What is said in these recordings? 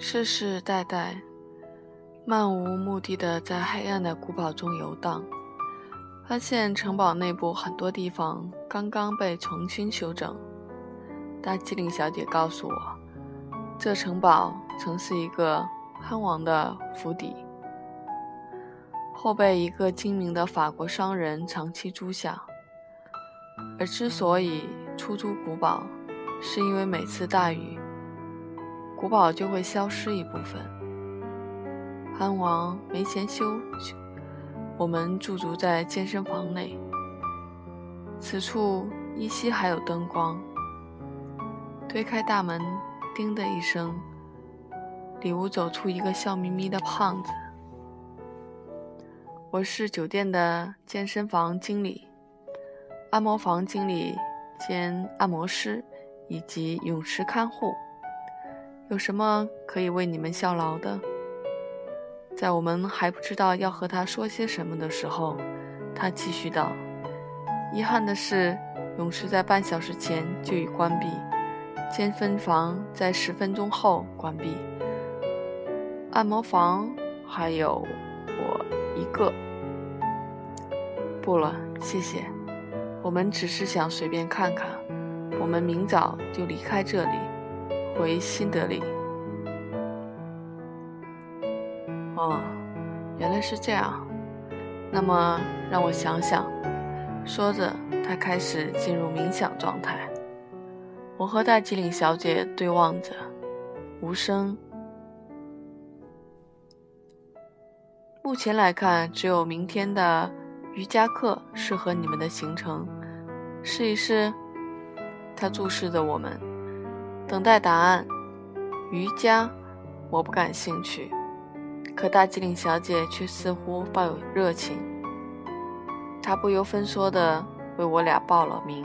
世世代代，漫无目的的在黑暗的古堡中游荡，发现城堡内部很多地方刚刚被重新修整。大机灵小姐告诉我，这城堡曾是一个藩王的府邸，后被一个精明的法国商人长期租下。而之所以出租古堡，是因为每次大雨，古堡就会消失一部分。藩王没钱修，我们驻足在健身房内。此处依稀还有灯光。推开大门，叮的一声，里屋走出一个笑眯眯的胖子。我是酒店的健身房经理。按摩房经理兼按摩师以及泳池看护，有什么可以为你们效劳的？在我们还不知道要和他说些什么的时候，他继续道：“遗憾的是，泳池在半小时前就已关闭，健身房在十分钟后关闭，按摩房还有我一个。不了，谢谢。”我们只是想随便看看。我们明早就离开这里，回新德里。哦，原来是这样。那么让我想想。说着，他开始进入冥想状态。我和大吉岭小姐对望着，无声。目前来看，只有明天的。瑜伽课适合你们的行程，试一试。他注视着我们，等待答案。瑜伽，我不感兴趣。可大机灵小姐却似乎抱有热情。她不由分说地为我俩报了名。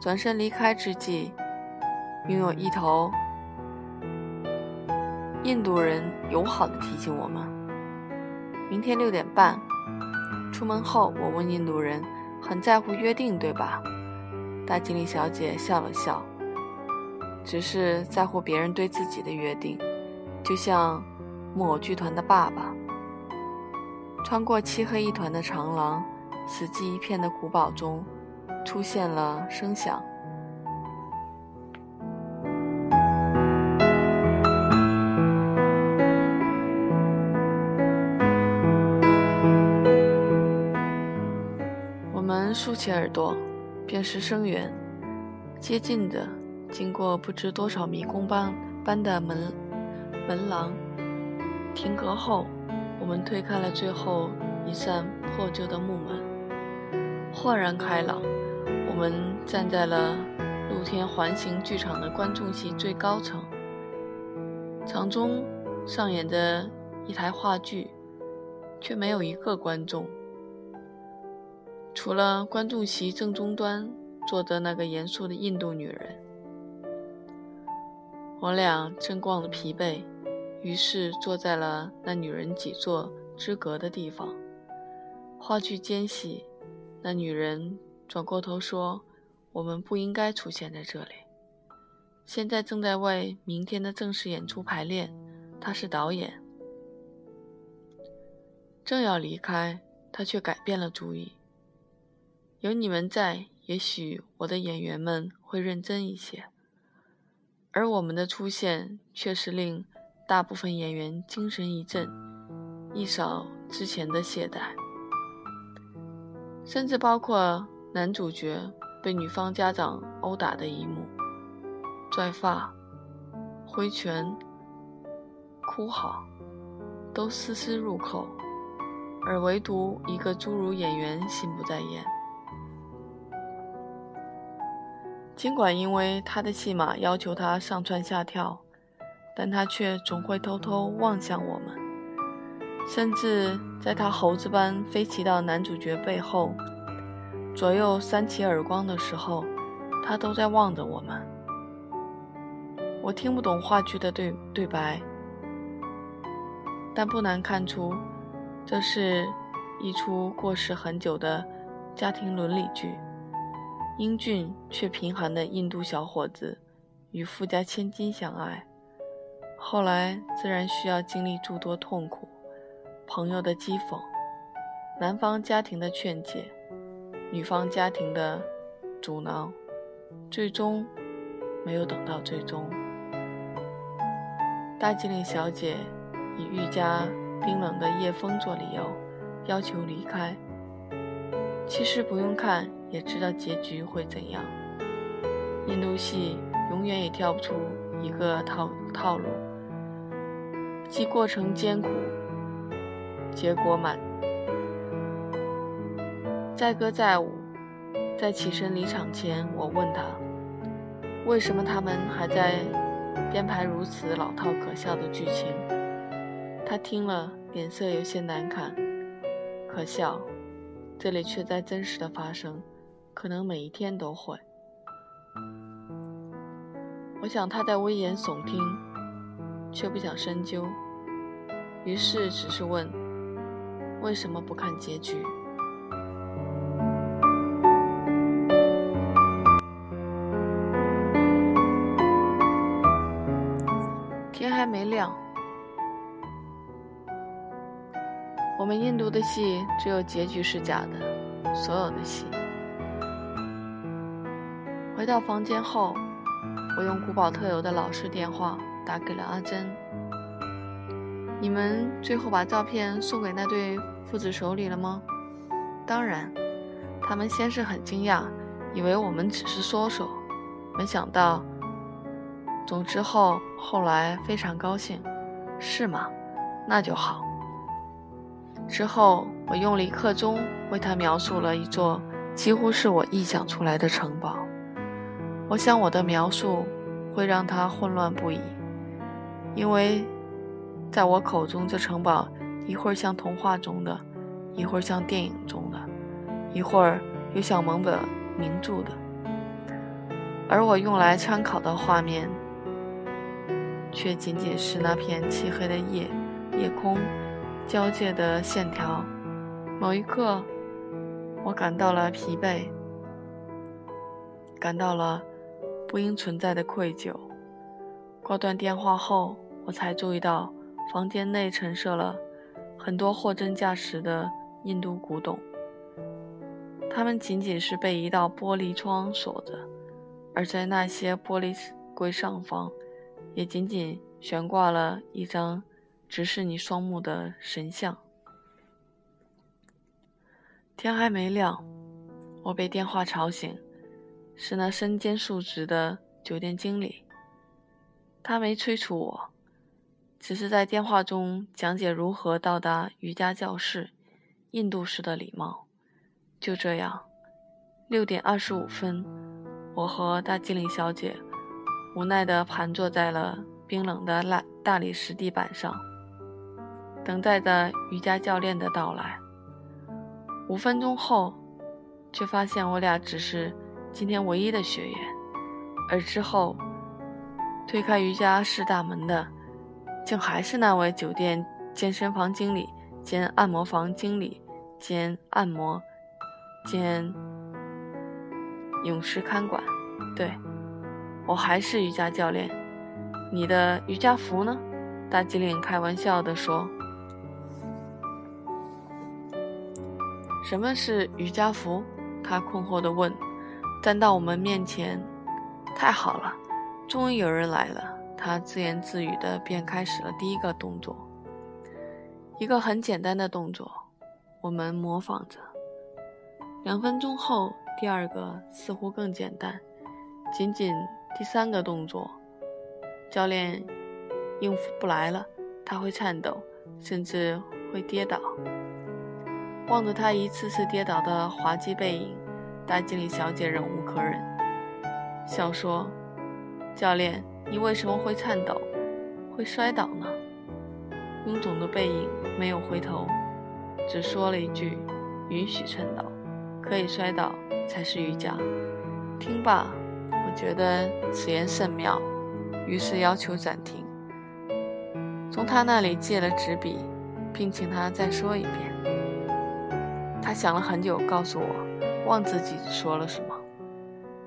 转身离开之际，拥有一头印度人友好地提醒我们：明天六点半。出门后，我问印度人：“很在乎约定，对吧？”大机灵小姐笑了笑，只是在乎别人对自己的约定，就像木偶剧团的爸爸。穿过漆黑一团的长廊，死寂一片的古堡中，出现了声响。我们竖起耳朵，便是声源。接近的，经过不知多少迷宫般般的门门廊，停格后，我们推开了最后一扇破旧的木门，豁然开朗。我们站在了露天环形剧场的观众席最高层，场中上演着一台话剧，却没有一个观众。除了观众席正中端坐着那个严肃的印度女人，我俩正逛得疲惫，于是坐在了那女人几座之隔的地方。话剧间隙，那女人转过头说：“我们不应该出现在这里。现在正在为明天的正式演出排练。”她是导演。正要离开，她却改变了主意。有你们在，也许我的演员们会认真一些。而我们的出现，却是令大部分演员精神一振，一扫之前的懈怠，甚至包括男主角被女方家长殴打的一幕，拽发、挥拳、哭嚎，都丝丝入扣，而唯独一个侏儒演员心不在焉。尽管因为他的戏码要求他上蹿下跳，但他却总会偷偷望向我们，甚至在他猴子般飞骑到男主角背后，左右扇起耳光的时候，他都在望着我们。我听不懂话剧的对对白，但不难看出，这是一出过时很久的家庭伦理剧。英俊却贫寒的印度小伙子与富家千金相爱，后来自然需要经历诸多痛苦，朋友的讥讽，男方家庭的劝解，女方家庭的阻挠，最终没有等到最终。大吉岭小姐以愈加冰冷的夜风做理由，要求离开。其实不用看也知道结局会怎样。印度戏永远也跳不出一个套套路，既过程艰苦，结果满。载歌载舞，在起身离场前，我问他，为什么他们还在编排如此老套可笑的剧情？他听了，脸色有些难看。可笑，这里却在真实的发生，可能每一天都会。我想他在危言耸听，却不想深究，于是只是问：为什么不看结局？天还没亮，我们印度的戏只有结局是假的，所有的戏。回到房间后。我用古堡特有的老式电话打给了阿珍。你们最后把照片送给那对父子手里了吗？当然。他们先是很惊讶，以为我们只是说说，没想到。总之后后来非常高兴。是吗？那就好。之后我用了一刻钟为他描述了一座几乎是我臆想出来的城堡。我想我的描述会让他混乱不已，因为在我口中，这城堡一会儿像童话中的，一会儿像电影中的，一会儿又像某本名著的，而我用来参考的画面，却仅仅是那片漆黑的夜，夜空交界的线条。某一刻，我感到了疲惫，感到了。不应存在的愧疚。挂断电话后，我才注意到房间内陈设了很多货真价实的印度古董，它们仅仅是被一道玻璃窗锁着，而在那些玻璃柜上方，也仅仅悬挂了一张直视你双目的神像。天还没亮，我被电话吵醒。是那身兼数职的酒店经理，他没催促我，只是在电话中讲解如何到达瑜伽教室，印度式的礼貌。就这样，六点二十五分，我和大机灵小姐无奈地盘坐在了冰冷的大大理石地板上，等待着瑜伽教练的到来。五分钟后，却发现我俩只是。今天唯一的学员，而之后推开瑜伽室大门的，竟还是那位酒店健身房经理兼按摩房经理兼按摩兼泳池看管。对，我还是瑜伽教练。你的瑜伽服呢？大机灵开玩笑地说：“什么是瑜伽服？”他困惑地问。站到我们面前，太好了，终于有人来了。他自言自语的便开始了第一个动作，一个很简单的动作，我们模仿着。两分钟后，第二个似乎更简单，仅仅第三个动作，教练应付不来了，他会颤抖，甚至会跌倒。望着他一次次跌倒的滑稽背影。大经理小姐忍无可忍，笑说：“教练，你为什么会颤抖，会摔倒呢？”臃肿的背影没有回头，只说了一句：“允许颤抖，可以摔倒才是瑜伽。”听罢，我觉得此言甚妙，于是要求暂停，从他那里借了纸笔，并请他再说一遍。他想了很久，告诉我。忘自己说了什么，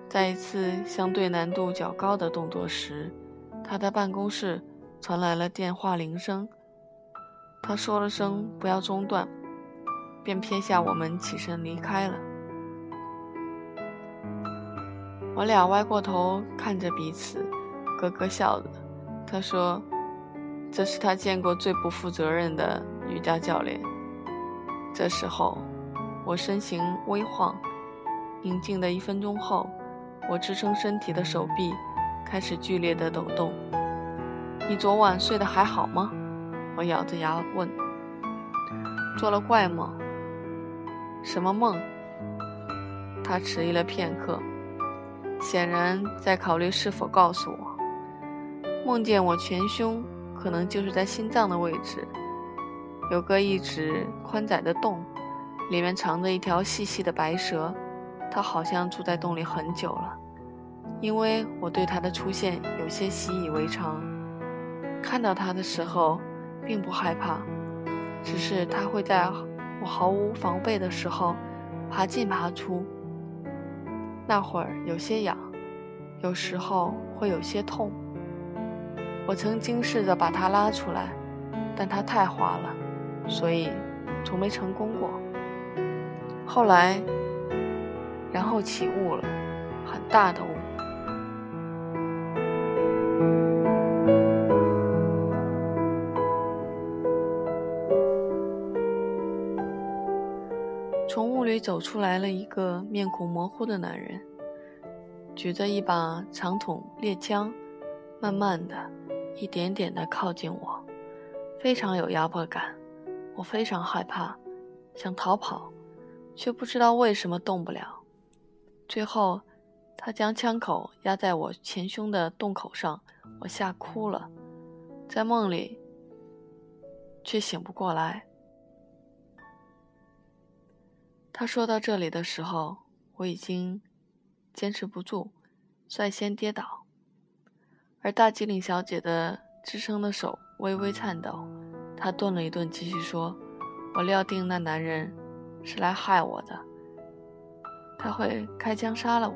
在一次相对难度较高的动作时，他的办公室传来了电话铃声。他说了声“不要中断”，便撇下我们起身离开了。我俩歪过头看着彼此，咯咯笑着。他说：“这是他见过最不负责任的瑜伽教练。”这时候，我身形微晃，宁静的一分钟后，我支撑身体的手臂开始剧烈的抖动。你昨晚睡得还好吗？我咬着牙问。做了怪梦？什么梦？他迟疑了片刻。显然在考虑是否告诉我，梦见我前胸可能就是在心脏的位置，有个一指宽窄的洞，里面藏着一条细细的白蛇，它好像住在洞里很久了。因为我对它的出现有些习以为常，看到它的时候并不害怕，只是它会在我毫无防备的时候爬进爬出。那会儿有些痒，有时候会有些痛。我曾经试着把它拉出来，但它太滑了，所以从没成功过。后来，然后起雾了，很大的雾。从雾里走出来了一个面孔模糊的男人，举着一把长筒猎枪，慢慢的、一点点的靠近我，非常有压迫感。我非常害怕，想逃跑，却不知道为什么动不了。最后，他将枪口压在我前胸的洞口上，我吓哭了，在梦里却醒不过来。他说到这里的时候，我已经坚持不住，率先跌倒，而大吉岭小姐的支撑的手微微颤抖。她顿了一顿，继续说：“我料定那男人是来害我的，他会开枪杀了我。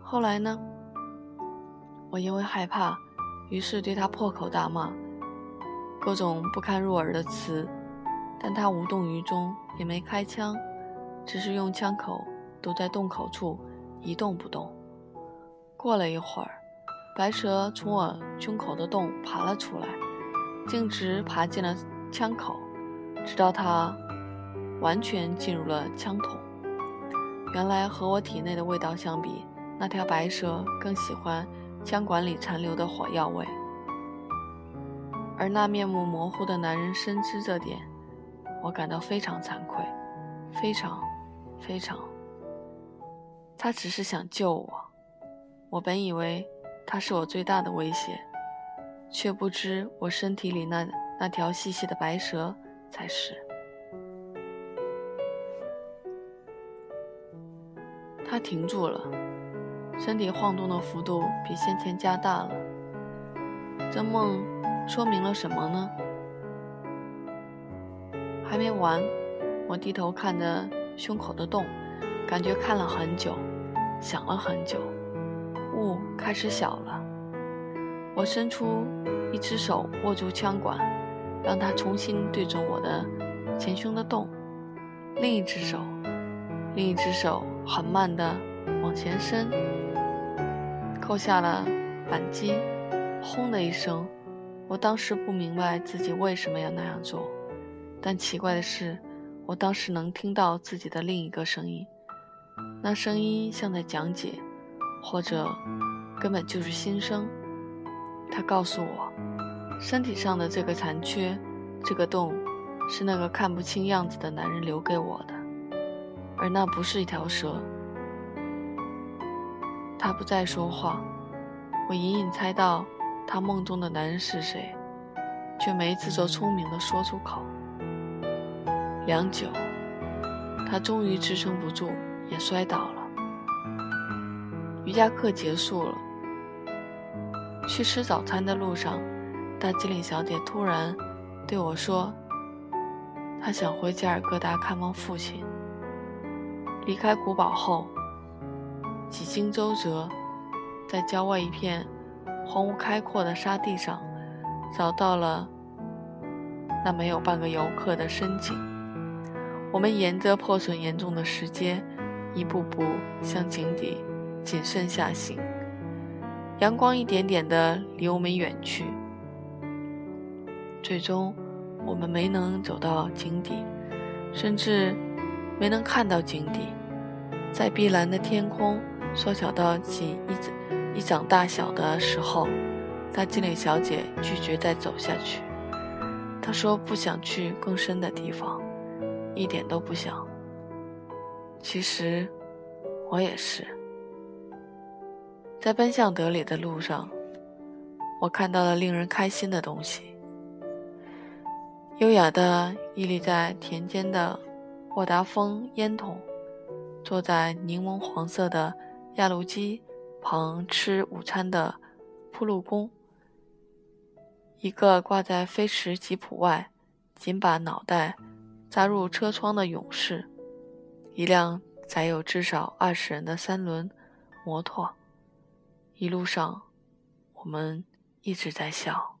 后来呢？我因为害怕，于是对他破口大骂，各种不堪入耳的词。”但他无动于衷，也没开枪，只是用枪口堵在洞口处，一动不动。过了一会儿，白蛇从我胸口的洞爬了出来，径直爬进了枪口，直到它完全进入了枪筒。原来和我体内的味道相比，那条白蛇更喜欢枪管里残留的火药味，而那面目模糊的男人深知这点。我感到非常惭愧，非常，非常。他只是想救我，我本以为他是我最大的威胁，却不知我身体里那那条细细的白蛇才是。他停住了，身体晃动的幅度比先前加大了。这梦说明了什么呢？还没完，我低头看着胸口的洞，感觉看了很久，想了很久。雾开始小了，我伸出一只手握住枪管，让它重新对准我的前胸的洞。另一只手，另一只手很慢地往前伸，扣下了扳机。轰的一声，我当时不明白自己为什么要那样做。但奇怪的是，我当时能听到自己的另一个声音，那声音像在讲解，或者根本就是心声。他告诉我，身体上的这个残缺，这个洞，是那个看不清样子的男人留给我的，而那不是一条蛇。他不再说话，我隐隐猜到他梦中的男人是谁，却没自作聪明地说出口。良久，他终于支撑不住，也摔倒了。瑜伽课结束了，去吃早餐的路上，大机灵小姐突然对我说：“她想回加尔各答看望父亲。”离开古堡后，几经周折，在郊外一片荒荒芜开阔的沙地上，找到了那没有半个游客的深井。我们沿着破损严重的石阶，一步步向井底谨慎下行。阳光一点点地离我们远去，最终我们没能走到井底，甚至没能看到井底。在碧蓝的天空缩小到仅一一掌大小的时候，大经理小姐拒绝再走下去。她说不想去更深的地方，一点都不想。其实我也是。在奔向德里的路上，我看到了令人开心的东西：优雅的屹立在田间的沃达丰烟筒。坐在柠檬黄色的压路机旁吃午餐的铺路工，一个挂在飞驰吉普外，紧把脑袋扎入车窗的勇士，一辆载有至少二十人的三轮摩托。一路上，我们一直在笑。